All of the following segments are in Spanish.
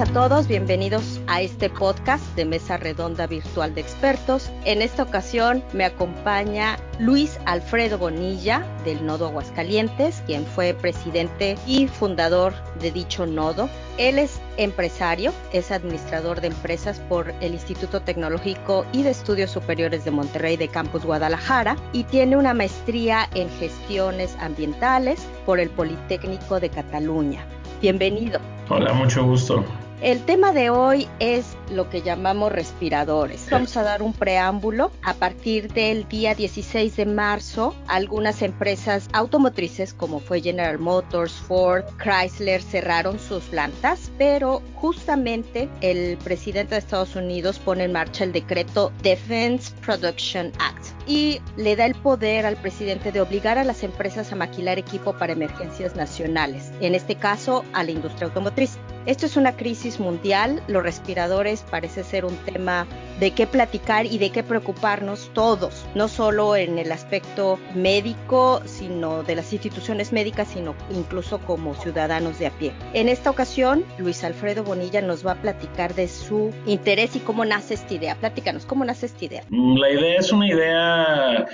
a todos, bienvenidos a este podcast de Mesa Redonda Virtual de Expertos. En esta ocasión me acompaña Luis Alfredo Bonilla del Nodo Aguascalientes, quien fue presidente y fundador de dicho nodo. Él es empresario, es administrador de empresas por el Instituto Tecnológico y de Estudios Superiores de Monterrey de Campus Guadalajara y tiene una maestría en gestiones ambientales por el Politécnico de Cataluña. Bienvenido. Hola, mucho gusto. El tema de hoy es lo que llamamos respiradores. Vamos a dar un preámbulo. A partir del día 16 de marzo, algunas empresas automotrices como fue General Motors, Ford, Chrysler cerraron sus plantas, pero justamente el presidente de Estados Unidos pone en marcha el decreto Defense Production Act y le da el poder al presidente de obligar a las empresas a maquilar equipo para emergencias nacionales, en este caso a la industria automotriz. Esto es una crisis mundial, los respiradores parece ser un tema de qué platicar y de qué preocuparnos todos, no solo en el aspecto médico, sino de las instituciones médicas, sino incluso como ciudadanos de a pie. En esta ocasión, Luis Alfredo Bonilla nos va a platicar de su interés y cómo nace esta idea. Platícanos, ¿cómo nace esta idea? La idea es una idea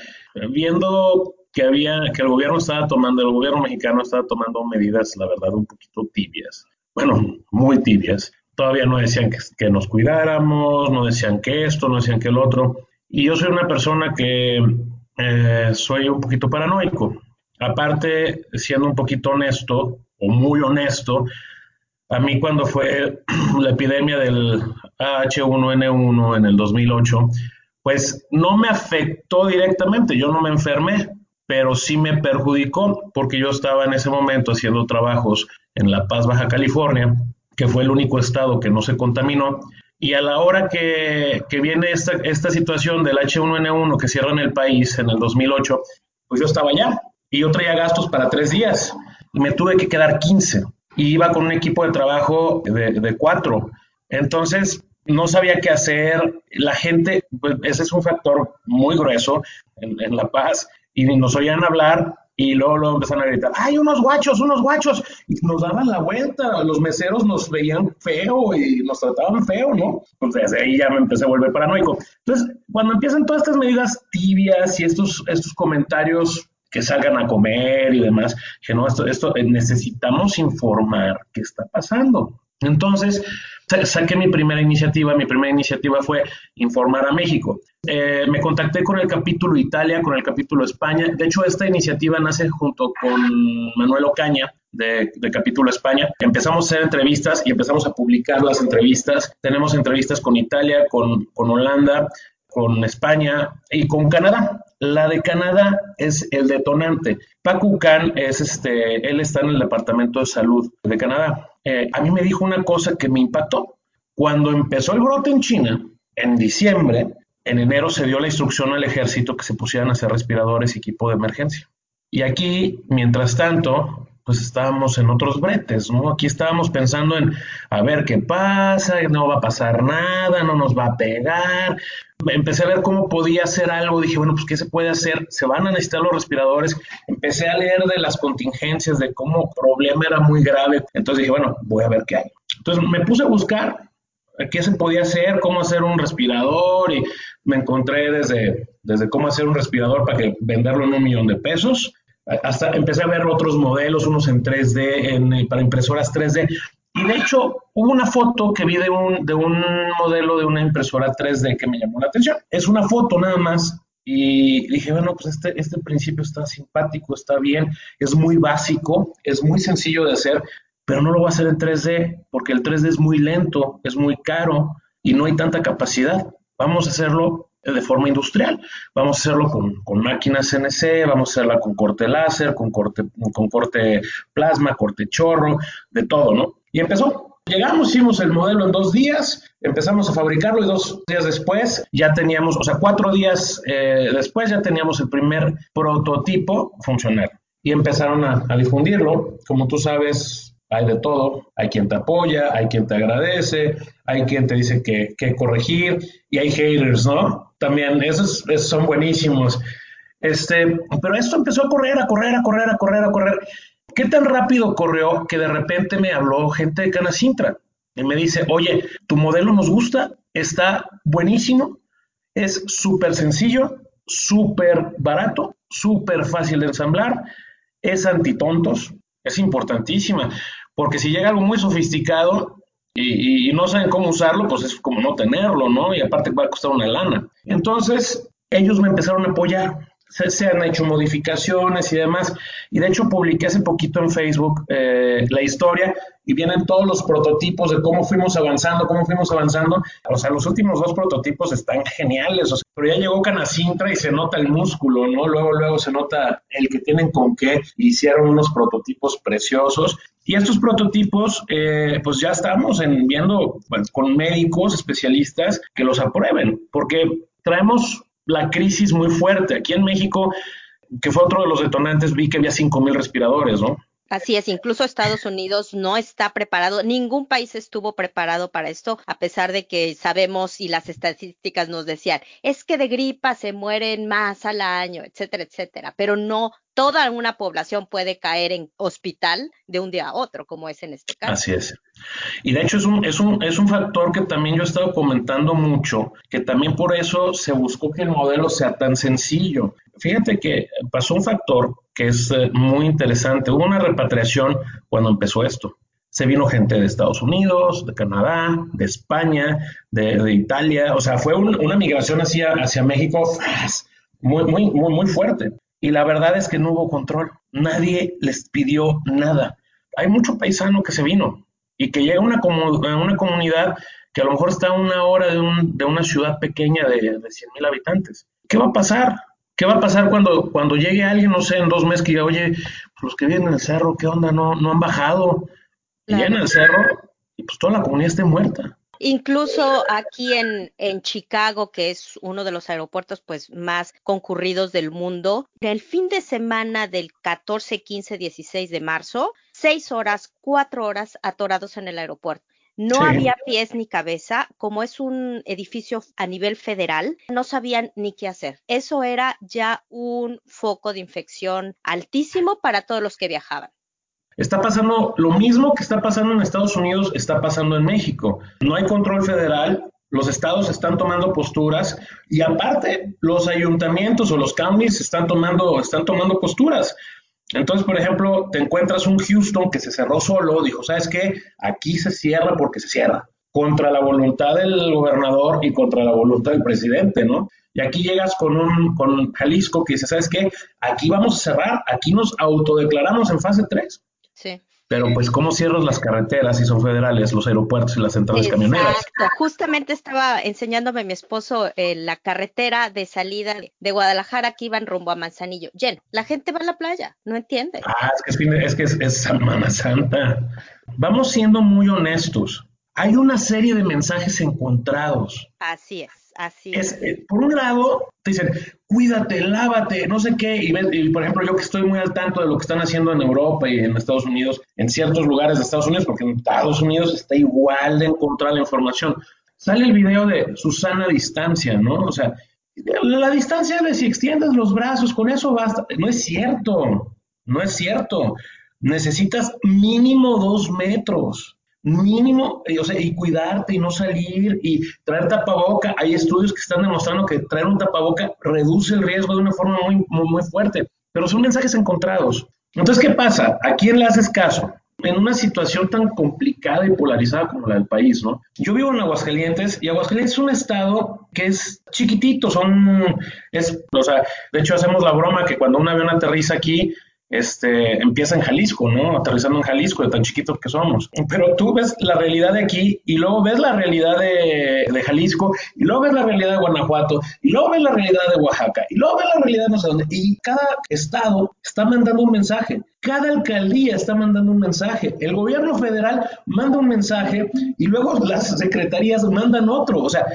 viendo que había que el gobierno estaba tomando, el gobierno mexicano estaba tomando medidas, la verdad, un poquito tibias bueno, muy tibias. Todavía no decían que, nos cuidáramos, no decían que esto, no decían que el otro. Y yo soy una persona que eh, soy un poquito paranoico. Aparte, siendo un poquito honesto, o muy honesto, a mí cuando fue la epidemia del H1N1 en el 2008, pues no me afectó directamente, yo no me enfermé, pero sí me perjudicó porque yo estaba en ese momento haciendo trabajos en La Paz, Baja California, que fue el único estado que no se contaminó. Y a la hora que, viene esta, esta situación del H1N1 que cierra en el país en el 2008, pues yo estaba allá y yo traía gastos para tres días y me tuve que quedar 15 y iba con un equipo de trabajo de, cuatro. Entonces, no sabía qué hacer. La gente, pues ese es un factor muy grueso en, en La Paz y nos oían hablar y luego, luego empezaron a gritar, ¡ay, unos guachos, unos guachos! Y nos daban la vuelta, los meseros nos veían feo y nos trataban feo, ¿no? Entonces ahí ya me empecé a volver paranoico. Entonces, cuando empiezan todas estas medidas tibias y estos, estos comentarios que salgan a comer y demás, que no, esto, esto eh, necesitamos informar qué está pasando. Entonces, saqué mi primera iniciativa. Mi primera iniciativa fue informar a México. Eh, me contacté con el capítulo Italia, con el capítulo España. De hecho, esta iniciativa nace junto con Manuel Ocaña, de, Capítulo España. Empezamos a hacer entrevistas y empezamos a publicar las entrevistas. Tenemos entrevistas con Italia, con Holanda, con España y con Canadá. La de Canadá es el detonante. Paco Can es este, él está en el Departamento de Salud de Canadá. Eh, a mí me dijo una cosa que me impactó. Cuando empezó el brote en China, en diciembre, en enero se dio la instrucción al ejército que se pusieran a hacer respiradores y equipo de emergencia. Y aquí, mientras tanto, pues estábamos en otros bretes, ¿no? Aquí estábamos pensando en a ver qué pasa, no va a pasar nada, no nos va a pegar. Empecé a ver cómo podía hacer algo, dije, bueno, pues ¿qué se puede hacer? Se van a necesitar los respiradores. Empecé a leer de las contingencias, de cómo el problema era muy grave. Entonces dije, bueno, voy a ver qué hay. Entonces me puse a buscar qué se podía hacer, cómo hacer un respirador y me encontré desde, desde cómo hacer un respirador para que venderlo en un millón de pesos hasta empecé a ver otros modelos, unos en 3D, en, para impresoras 3D. Y de hecho, hubo una foto que vi de un, de un modelo de una impresora 3D que me llamó la atención. Es una foto nada más. Y dije, bueno, pues este, este principio está simpático, está bien, es muy básico, es muy sencillo de hacer, pero no lo voy a hacer en 3D porque el 3D es muy lento, es muy caro y no hay tanta capacidad. Vamos a hacerlo de forma industrial. Vamos a hacerlo con, máquinas CNC, vamos a hacerla con corte láser, con corte, con corte plasma, corte chorro, de todo, ¿no? Y empezó. Llegamos, hicimos el modelo en dos días, empezamos a fabricarlo y dos días después ya teníamos, o sea, cuatro días eh, después ya teníamos el primer prototipo funcional. Y empezaron a, difundirlo. Como tú sabes, hay de todo. Hay quien te apoya, hay quien te agradece, hay quien te dice que, corregir y hay haters, ¿no? También esos, son buenísimos. Este, pero esto empezó a correr, a correr, a correr, a correr, a correr. ¿Qué tan rápido corrió que de repente me habló gente de Canacintra? y me dice, oye, tu modelo nos gusta, está buenísimo, es súper sencillo, súper barato, súper fácil de ensamblar, es antitontos, es importantísima, porque si llega algo muy sofisticado y, y, no saben cómo usarlo, pues es como no tenerlo, ¿no? Y aparte va a costar una lana. Entonces, ellos me empezaron a apoyar se, han hecho modificaciones y demás. Y de hecho publiqué hace poquito en Facebook eh, la historia y vienen todos los prototipos de cómo fuimos avanzando, cómo fuimos avanzando. O sea, los últimos dos prototipos están geniales, o sea, pero ya llegó Canacintra y se nota el músculo, ¿no? Luego, luego se nota el que tienen con qué hicieron unos prototipos preciosos. Y estos prototipos, eh, pues ya estamos en, viendo con médicos especialistas que los aprueben, porque traemos la crisis muy fuerte. Aquí en México, que fue otro de los detonantes, vi que había 5.000 respiradores, ¿no? Así es, incluso Estados Unidos no está preparado, ningún país estuvo preparado para esto, a pesar de que sabemos y las estadísticas nos decían, es que de gripa se mueren más al año, etcétera, etcétera, pero no toda una población puede caer en hospital de un día a otro, como es en este caso. Así es. Y de hecho es un, es un, es un factor que también yo he estado comentando mucho, que también por eso se buscó que el modelo sea tan sencillo. Fíjate que pasó un factor que es eh, muy interesante. Hubo una repatriación cuando empezó esto. Se vino gente de Estados Unidos, de Canadá, de España, de, Italia. O sea, fue una migración hacia, hacia México muy, muy, muy, muy fuerte. Y la verdad es que no hubo control. Nadie les pidió nada. Hay mucho paisano que se vino y que llega a una, una comunidad que a lo mejor está a una hora de, un, de una ciudad pequeña de, de 100 mil habitantes. ¿Qué va a pasar? ¿Qué va a pasar cuando, cuando llegue alguien, no sé, en dos meses que diga, oye, los que vienen en el cerro, ¿qué onda? No, no han bajado. Y en el cerro y pues toda la comunidad esté muerta. Incluso aquí en, en, Chicago, que es uno de los aeropuertos pues más concurridos del mundo, el fin de semana del 14, 15, 16 de marzo, seis horas, cuatro horas atorados en el aeropuerto. No había pies ni cabeza, como es un edificio a nivel federal, no sabían ni qué hacer. Eso era ya un foco de infección altísimo para todos los que viajaban. Está pasando lo mismo que está pasando en Estados Unidos, está pasando en México. No hay control federal, los estados están tomando posturas y aparte los ayuntamientos o los counties están tomando, están tomando posturas. Entonces, por ejemplo, te encuentras un Houston que se cerró solo, dijo, ¿sabes qué? Aquí se cierra porque se cierra, contra la voluntad del gobernador y contra la voluntad del presidente, ¿no? Y aquí llegas con un con Jalisco que dice, ¿sabes qué? Aquí vamos a cerrar, aquí nos autodeclaramos en fase 3. Sí. Pero pues, ¿cómo cierras las carreteras si son federales, los aeropuertos y las centrales camioneras? Exacto. Justamente estaba enseñándome mi esposo eh, la carretera de salida de Guadalajara que iban rumbo a Manzanillo. Jen, la gente va a la playa, no entiende. Ah, es que es, que es, es Semana Santa. Vamos siendo muy honestos. Hay una serie de mensajes encontrados. Así es. Así es. Eh, por un lado, te dicen, cuídate, lávate, no sé qué. Y, por ejemplo, yo que estoy muy al tanto de lo que están haciendo en Europa y en Estados Unidos, en ciertos lugares de Estados Unidos, porque en Estados Unidos está igual de encontrar la información. Sale el video de Susana Distancia, ¿no? O sea, la distancia de si extiendes los brazos, con eso basta. No es cierto, no es cierto. Necesitas mínimo dos metros mínimo, o sea, y cuidarte y no salir y traer tapaboca. Hay estudios que están demostrando que traer un tapaboca reduce el riesgo de una forma muy, muy, fuerte, pero son mensajes encontrados. Entonces, ¿qué pasa? ¿A quién le haces caso? En una situación tan complicada y polarizada como la del país, ¿no? Yo vivo en Aguascalientes y Aguascalientes es un estado que es chiquitito, son, es, o sea, de hecho hacemos la broma que cuando un avión aterriza aquí, este, empieza en Jalisco, ¿no? Aterrizando en Jalisco, de tan chiquitos que somos. Pero tú ves la realidad de aquí y luego ves la realidad de, Jalisco y luego ves la realidad de Guanajuato y luego ves la realidad de Oaxaca y luego ves la realidad de no sé dónde. Y cada estado está mandando un mensaje. Cada alcaldía está mandando un mensaje. El gobierno federal manda un mensaje y luego las secretarías mandan otro. O sea,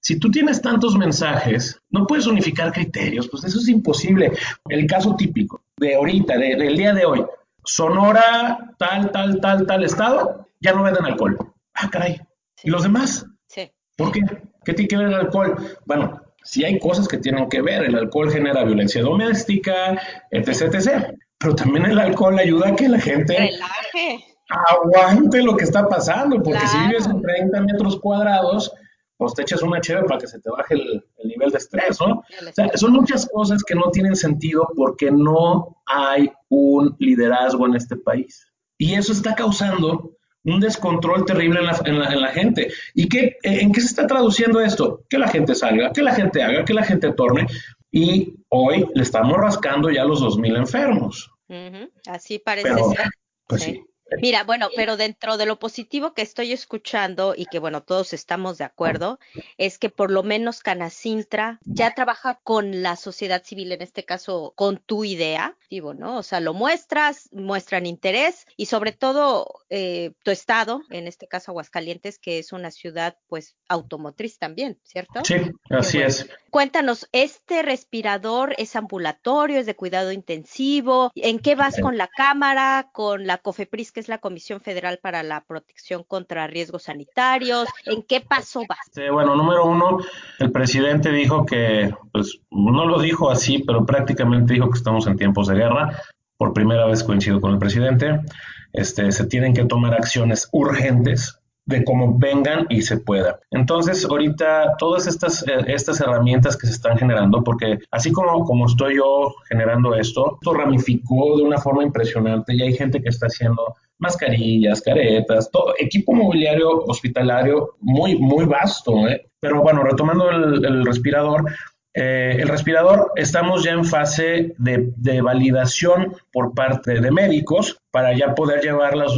si tú tienes tantos mensajes, no puedes unificar criterios, pues eso es imposible. El caso típico de ahorita, del día de hoy, Sonora, tal, tal, tal, tal estado, ya no venden alcohol. Ah, caray. ¿Y los demás? Sí. ¿Por qué? ¿Qué tiene que ver el alcohol? Bueno, sí hay cosas que tienen que ver. El alcohol genera violencia doméstica, etc, etc. Pero también el alcohol ayuda a que la gente... Relaje aguante lo que está pasando, porque si vives en 30 metros cuadrados, pues te echas una chévere para que se te baje el, nivel de estrés, ¿no? O sea, son muchas cosas que no tienen sentido porque no hay un liderazgo en este país. Y eso está causando un descontrol terrible en la, en la, en la gente. ¿Y qué, en qué se está traduciendo esto? Que la gente salga, que la gente haga, que la gente torne. Y hoy le estamos rascando ya los 2.000 enfermos. Así parece ser. Pues sí. Mira, bueno, pero dentro de lo positivo que estoy escuchando y que, bueno, todos estamos de acuerdo, es que por lo menos Canacintra ya trabaja con la sociedad civil, en este caso con tu idea, digo, ¿no? O sea, lo muestras, muestran interés y sobre todo eh, tu estado, en este caso Aguascalientes, que es una ciudad, pues, automotriz también, ¿cierto? Sí, así es. Cuéntanos, ¿este respirador es ambulatorio, es de cuidado intensivo? ¿En qué vas con la cámara, con la COFEPRIS? Que es la Comisión Federal para la Protección contra Riesgos Sanitarios? ¿En qué paso vas? bueno, número uno, el presidente dijo que, pues no lo dijo así, pero prácticamente dijo que estamos en tiempos de guerra. Por primera vez coincido con el presidente. Este, se tienen que tomar acciones urgentes de cómo vengan y se pueda. Entonces, ahorita todas estas, eh, estas herramientas que se están generando, porque así como, como estoy yo generando esto, esto ramificó de una forma impresionante y hay gente que está haciendo mascarillas, caretas, todo equipo mobiliario hospitalario muy, muy vasto. ¿eh? Pero bueno, retomando el, respirador, eh, el respirador estamos ya en fase de, validación por parte de médicos para ya poder llevar las,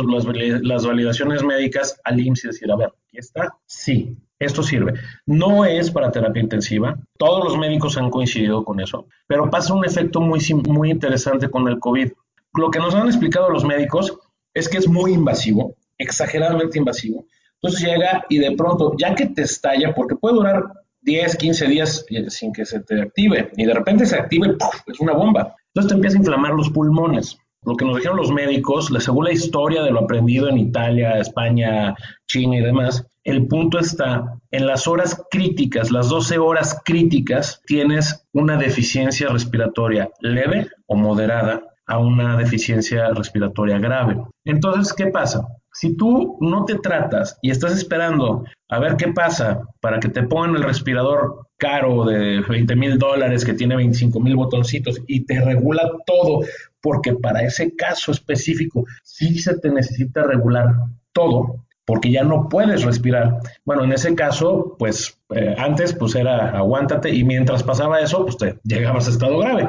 validaciones médicas al IMSS y decir, a ver, aquí está, sí, esto sirve. No es para terapia intensiva, todos los médicos han coincidido con eso, pero pasa un efecto muy, muy interesante con el COVID. Lo que nos han explicado los médicos es que es muy invasivo, exageradamente invasivo. Entonces llega y de pronto, ya que te estalla, porque puede durar 10, 15 días eh, sin que se te active, y de repente se active, es una bomba. Entonces te empieza a inflamar los pulmones. Lo que nos dijeron los médicos, según la historia de lo aprendido en Italia, España, China y demás, el punto está en las horas críticas, las 12 horas críticas, tienes una deficiencia respiratoria leve o moderada a una deficiencia respiratoria grave. Entonces, ¿qué pasa? Si tú no te tratas y estás esperando a ver qué pasa para que te pongan el respirador caro de 20 mil dólares que tiene 25 mil botoncitos y te regula todo, porque para ese caso específico sí se te necesita regular todo, porque ya no puedes respirar. Bueno, en ese caso, pues eh, antes pues era aguántate y mientras pasaba eso, pues te llegabas a estado grave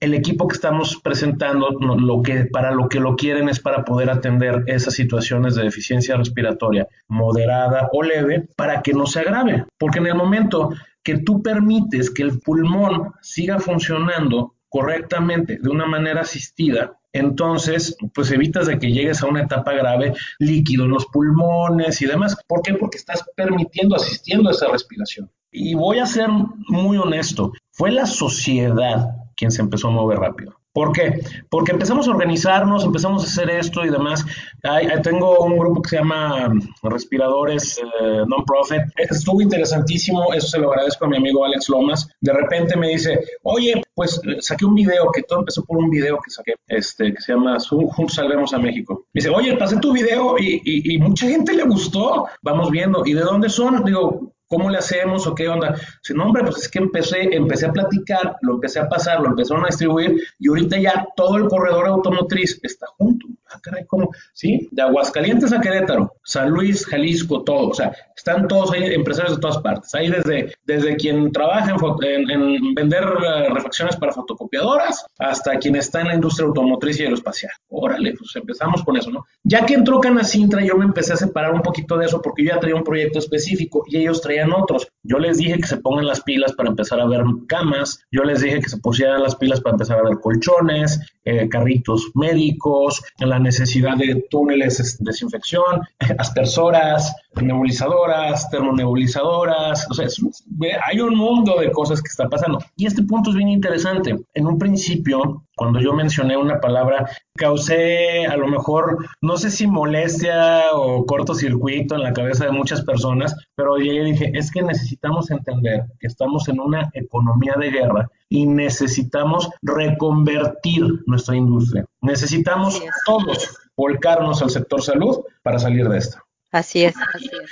el equipo que estamos presentando, lo que, para lo que lo quieren es para poder atender esas situaciones de deficiencia respiratoria moderada o leve para que no se agrave. Porque en el momento que tú permites que el pulmón siga funcionando correctamente de una manera asistida, entonces, pues evitas de que llegues a una etapa grave, líquido en los pulmones y demás. ¿Por qué? Porque estás permitiendo, asistiendo a esa respiración. Y voy a ser muy honesto, fue la sociedad quien se empezó a mover rápido. ¿Por qué? Porque empezamos a organizarnos, empezamos a hacer esto y demás. tengo un grupo que se llama Respiradores eh, Non-Profit. Estuvo interesantísimo, eso se lo agradezco a mi amigo Alex Lomas. De repente me dice, oye, pues saqué un video, que todo empezó por un video que saqué, este, que se llama Juntos Salvemos a México. Me dice, oye, pasé tu video y, y, y mucha gente le gustó. Vamos viendo. ¿Y de dónde son? Digo, ¿Cómo le hacemos o qué onda? Si no, hombre, pues es que empecé, empecé a platicar, lo empecé a pasar, lo empezaron a distribuir y ahorita ya todo el corredor automotriz está junto. Ah, caray, ¿cómo? Sí, de Aguascalientes a Querétaro, San Luis, Jalisco, todo. O sea, están todos ahí, empresarios de todas partes. Ahí desde, desde quien trabaja en, en, vender eh, refacciones para fotocopiadoras hasta quien está en la industria automotriz y aeroespacial. Órale, pues empezamos con eso, ¿no? Ya que entró Canacintra, yo me empecé a separar un poquito de eso porque yo ya traía un proyecto específico y ellos traían otros. Yo les dije que se pongan las pilas para empezar a ver camas, yo les dije que se pusieran las pilas para empezar a ver colchones, eh, carritos médicos, la necesidad de túneles de desinfección, aspersoras, nebulizadoras, termonebulizadoras, o sea, hay un mundo de cosas que está pasando. Y este punto es bien interesante. En un principio, cuando yo mencioné una palabra, causé a lo mejor, no sé si molestia o cortocircuito en la cabeza de muchas personas, pero llegué dije, es que necesitamos entender que estamos en una economía de guerra y necesitamos reconvertir nuestra industria. Necesitamos todos, volcarnos al sector salud para salir de esto. Así es, así es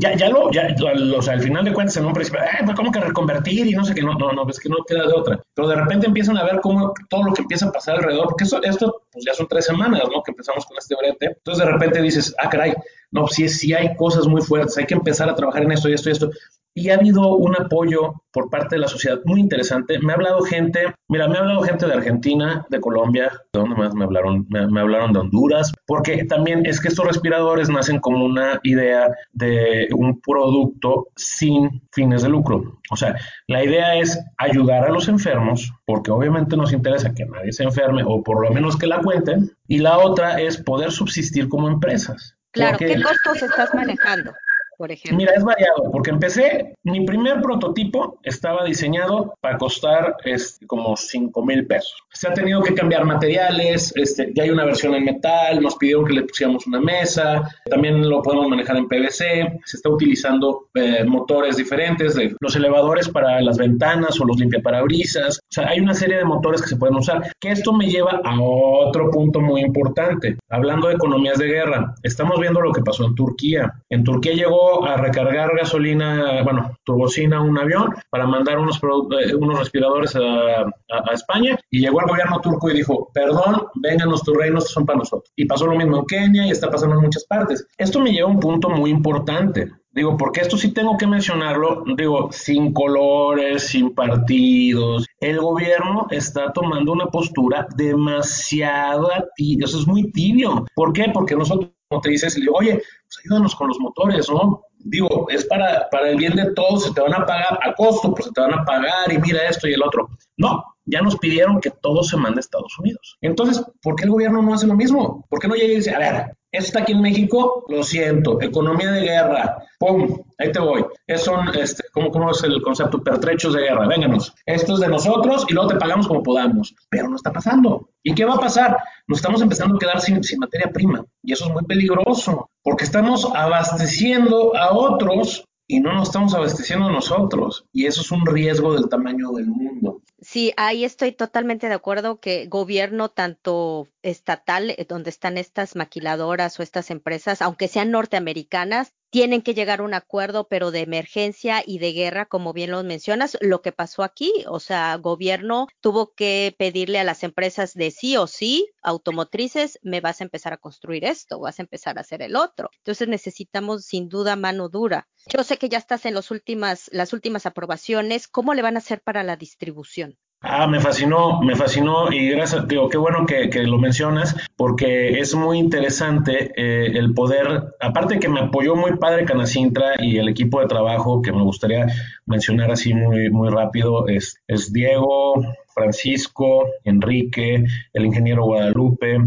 ya, ya lo, ya, o sea, al final de cuentas en un principio, eh, pues ¿cómo que reconvertir? Y no sé qué, no, no, no, es que no queda de otra. Pero de repente empiezan a ver cómo todo lo que empieza a pasar alrededor, porque eso, esto, pues ya son tres semanas, ¿no? Que empezamos con este brete. Entonces de repente dices, ah, caray, no, sí, sí hay cosas muy fuertes, hay que empezar a trabajar en esto y esto y esto y ha habido un apoyo por parte de la sociedad muy interesante. Me ha hablado gente, mira, me ha hablado gente de Argentina, de Colombia, ¿de dónde más me hablaron? Me, hablaron de Honduras, porque también es que estos respiradores nacen como una idea de un producto sin fines de lucro. O sea, la idea es ayudar a los enfermos, porque obviamente nos interesa que nadie se enferme o por lo menos que la cuenten, y la otra es poder subsistir como empresas. Claro, ¿qué costos estás manejando? Mira, es variado, porque empecé, mi primer prototipo estaba diseñado para costar este, como 5 mil pesos. Se ha tenido que cambiar materiales, este, ya hay una versión en metal, nos pidieron que le pusiéramos una mesa, también lo podemos manejar en PVC, se está utilizando eh, motores diferentes, los elevadores para las ventanas o los limpiaparabrisas, o sea, hay una serie de motores que se pueden usar, que esto me lleva a otro punto muy importante, hablando de economías de guerra, estamos viendo lo que pasó en Turquía. En Turquía llegó a recargar gasolina, bueno, turbocina un avión para mandar unos, eh, unos respiradores a, España y llegó al gobierno turco y dijo, perdón, vénganos tus reinos, son para nosotros. Y pasó lo mismo en Kenia y está pasando en muchas partes. Esto me lleva a un punto muy importante. Digo, porque esto sí tengo que mencionarlo, digo, sin colores, sin partidos. El gobierno está tomando una postura demasiado tibia, eso es muy tibio. ¿Por qué? Porque nosotros como te dices, le digo, oye, pues ayúdanos con los motores, ¿no? Digo, es para, para el bien de todos, se te van a pagar a costo, pues se te van a pagar y mira esto y el otro. No, ya nos pidieron que todo se mande a Estados Unidos. Entonces, ¿por qué el gobierno no hace lo mismo? ¿Por qué no llega y dice, a ver, está aquí en México, lo siento, economía de guerra, pum, ahí te voy. Es son, este, ¿cómo, ¿cómo, es el concepto? Pertrechos de guerra, vénganos. Esto es de nosotros y luego te pagamos como podamos. Pero no está pasando. ¿Y qué va a pasar? Nos estamos empezando a quedar sin, sin materia prima. Y eso es muy peligroso, porque estamos abasteciendo a otros y no nos estamos abasteciendo nosotros. Y eso es un riesgo del tamaño del mundo. Sí, ahí estoy totalmente de acuerdo que gobierno tanto estatal, eh, donde están estas maquiladoras o estas empresas, aunque sean norteamericanas, tienen que llegar a un acuerdo, pero de emergencia y de guerra, como bien lo mencionas, lo que pasó aquí, o sea, gobierno tuvo que pedirle a las empresas de sí o sí, automotrices, me vas a empezar a construir esto, vas a empezar a hacer el otro. Entonces necesitamos sin duda mano dura. Yo sé que ya estás en los últimas, las últimas aprobaciones, ¿cómo le van a hacer para la distribución? Ah, me fascinó, me fascinó y gracias, digo, qué bueno que, lo mencionas porque es muy interesante eh, el poder, aparte que me apoyó muy padre Canacintra y el equipo de trabajo que me gustaría mencionar así muy, muy rápido es, es Diego, Francisco, Enrique, el ingeniero Guadalupe,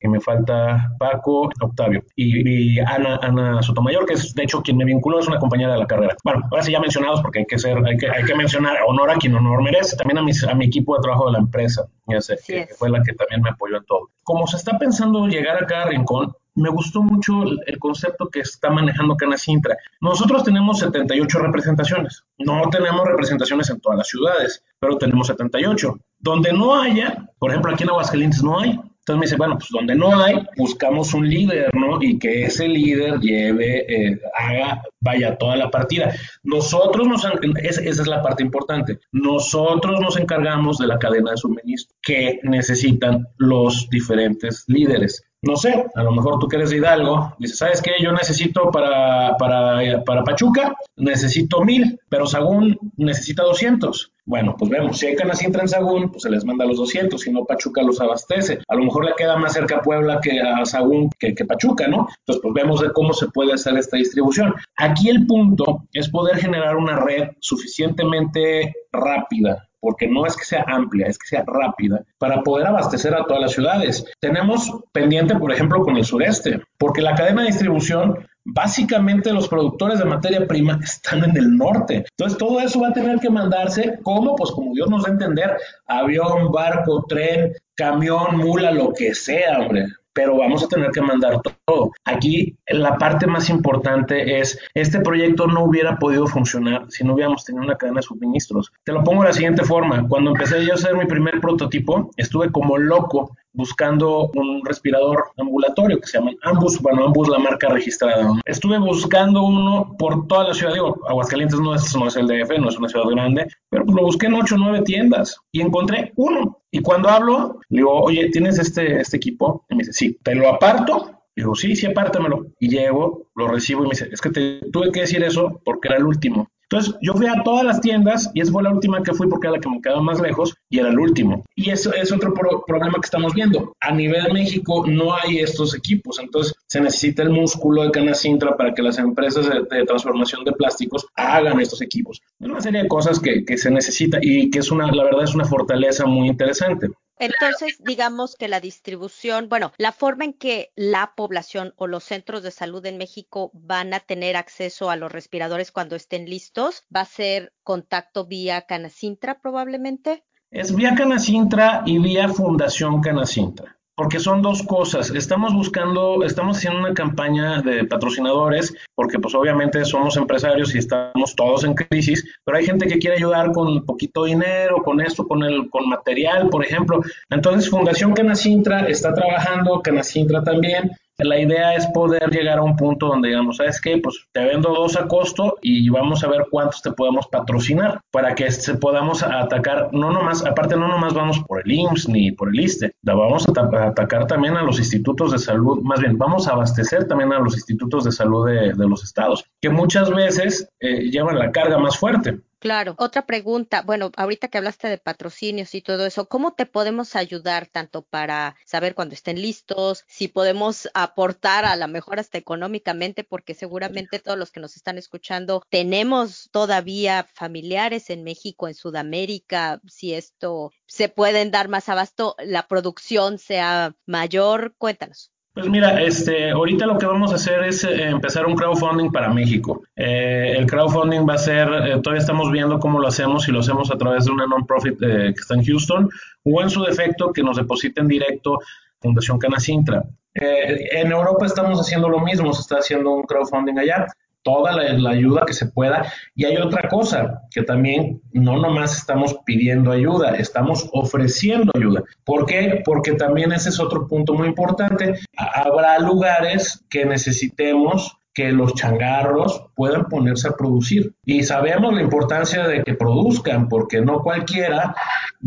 que me falta Paco, Octavio y, Ana, Ana Sotomayor, que es de hecho quien me vinculó, es una compañera de la carrera. Bueno, ahora sí ya mencionados porque hay que ser, hay que, hay que mencionar honor a quien honor merece, también a, mis, a mi equipo de trabajo de la empresa, ya sé, que, fue la que también me apoyó en todo. Como se está pensando llegar a cada rincón, me gustó mucho el concepto que está manejando Canacintra. Nosotros tenemos 78 representaciones. No tenemos representaciones en todas las ciudades, pero tenemos 78. Donde no haya, por ejemplo, aquí en Aguascalientes no hay, entonces me dice, bueno, pues donde no hay, buscamos un líder, ¿no? Y que ese líder lleve, eh, haga, vaya toda la partida. Nosotros nos, esa es la parte importante, nosotros nos encargamos de la cadena de suministro que necesitan los diferentes líderes. No sé, a lo mejor tú que eres de Hidalgo, dices, ¿sabes qué? Yo necesito para, para, para Pachuca, necesito mil, pero Sagún necesita 200. Bueno, pues vemos, si hay Canacintra en Sagún, pues se les manda los 200, si no Pachuca los abastece. A lo mejor le queda más cerca a Puebla que a Sagún que, que Pachuca, ¿no? Entonces, pues vemos de cómo se puede hacer esta distribución. Aquí el punto es poder generar una red suficientemente rápida, porque no es que sea amplia, es que sea rápida, para poder abastecer a todas las ciudades. Tenemos pendiente, por ejemplo, con el sureste, porque la cadena de distribución Básicamente los productores de materia prima están en el norte. Entonces todo eso va a tener que mandarse, ¿cómo? Pues como Dios nos da a entender, avión, barco, tren, camión, mula, lo que sea, hombre pero vamos a tener que mandar todo. Aquí la parte más importante es, este proyecto no hubiera podido funcionar si no hubiéramos tenido una cadena de suministros. Te lo pongo de la siguiente forma, cuando empecé yo a hacer mi primer prototipo, estuve como loco buscando un respirador ambulatorio que se llama Ambus, bueno, Ambus la marca registrada. Estuve buscando uno por toda la ciudad, digo, Aguascalientes no es, no es el DF, no es una ciudad grande, pero lo busqué en ocho o nueve tiendas y encontré uno. Y cuando hablo, le digo, oye, ¿tienes este, este equipo? Y me dice, sí, te lo aparto digo, sí, sí, apártamelo. Y llego, lo recibo y me dice, es que te tuve que decir eso porque era el último. Entonces yo fui a todas las tiendas y esa fue la última que fui porque era la que me quedaba más lejos y era el último. Y eso es otro problema que estamos viendo. A nivel México no hay estos equipos, entonces se necesita el músculo de Canacintra para que las empresas de, transformación de plásticos hagan estos equipos. Una serie de cosas que se necesita y que es una, la verdad es una fortaleza muy interesante. Entonces, digamos que la distribución, bueno, la forma en que la población o los centros de salud en México van a tener acceso a los respiradores cuando estén listos, va a ser contacto vía Canacintra probablemente. Es vía Canacintra y vía Fundación Canacintra porque son dos cosas. Estamos buscando, estamos haciendo una campaña de patrocinadores, porque pues obviamente somos empresarios y estamos todos en crisis, pero hay gente que quiere ayudar con poquito dinero, con esto, con el, con material, por ejemplo. Entonces Fundación Canacintra está trabajando, Canacintra también, la idea es poder llegar a un punto donde digamos, ¿sabes qué? Pues te vendo dos a costo y vamos a ver cuántos te podemos patrocinar para que se podamos atacar, no nomás, aparte no nomás vamos por el IMSS ni por el ISTE, vamos a, atacar también a los institutos de salud, más bien vamos a abastecer también a los institutos de salud de, los estados, que muchas veces eh, llevan la carga más fuerte. Claro. Otra pregunta, bueno, ahorita que hablaste de patrocinios y todo eso, ¿cómo te podemos ayudar tanto para saber cuando estén listos, si podemos aportar a la mejor hasta económicamente, porque seguramente todos los que nos están escuchando tenemos todavía familiares en México, en Sudamérica, si esto se pueden dar más abasto, la producción sea mayor, cuéntanos. Pues mira, este, ahorita lo que vamos a hacer es eh, empezar un crowdfunding para México. Eh, el crowdfunding va a ser, eh, todavía estamos viendo cómo lo hacemos, si lo hacemos a través de una non-profit que está en Houston, o en su defecto que nos depositen directo Fundación Canacintra. en Europa estamos haciendo lo mismo, se está haciendo un crowdfunding allá toda la, ayuda que se pueda. Y hay otra cosa, que también no nomás estamos pidiendo ayuda, estamos ofreciendo ayuda. ¿Por qué? Porque también ese es otro punto muy importante. Habrá lugares que necesitemos que los changarros puedan ponerse a producir. Y sabemos la importancia de que produzcan, porque no cualquiera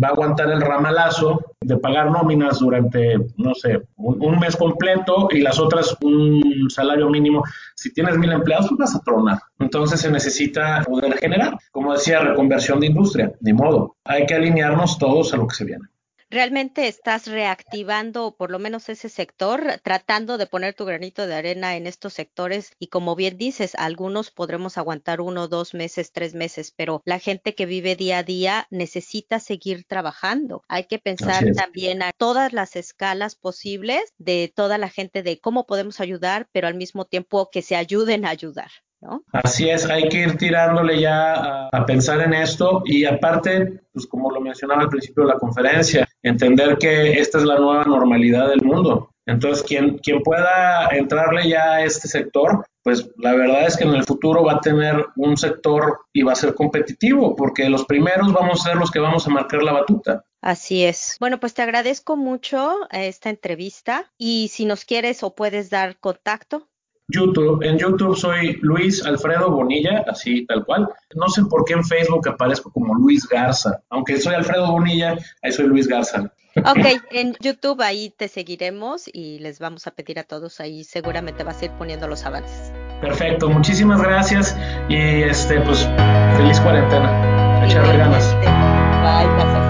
va a aguantar el ramalazo de pagar nóminas durante, no sé, un, mes completo y las otras un salario mínimo. Si tienes mil empleados, pues vas a tronar. Entonces se necesita poder generar, como decía, reconversión de industria, ni modo. Hay que alinearnos todos a lo que se viene realmente estás reactivando por lo menos ese sector, tratando de poner tu granito de arena en estos sectores y como bien dices, algunos podremos aguantar uno, dos meses, tres meses, pero la gente que vive día a día necesita seguir trabajando. Hay que pensar también a todas las escalas posibles de toda la gente de cómo podemos ayudar, pero al mismo tiempo que se ayuden a ayudar. Así es, hay que ir tirándole ya a, pensar en esto y aparte, pues como lo mencionaba al principio de la conferencia, entender que esta es la nueva normalidad del mundo. Entonces, quien, quien pueda entrarle ya a este sector, pues la verdad es que en el futuro va a tener un sector y va a ser competitivo, porque los primeros vamos a ser los que vamos a marcar la batuta. Así es. Bueno, pues te agradezco mucho esta entrevista y si nos quieres o puedes dar contacto. YouTube. En YouTube soy Luis Alfredo Bonilla, así tal cual. No sé por qué en Facebook aparezco como Luis Garza. Aunque soy Alfredo Bonilla, ahí soy Luis Garza. Ok, en YouTube ahí te seguiremos y les vamos a pedir a todos ahí, seguramente vas a ir poniendo los avances. Perfecto, muchísimas gracias y este pues feliz cuarentena. Echarle ganas. Bye,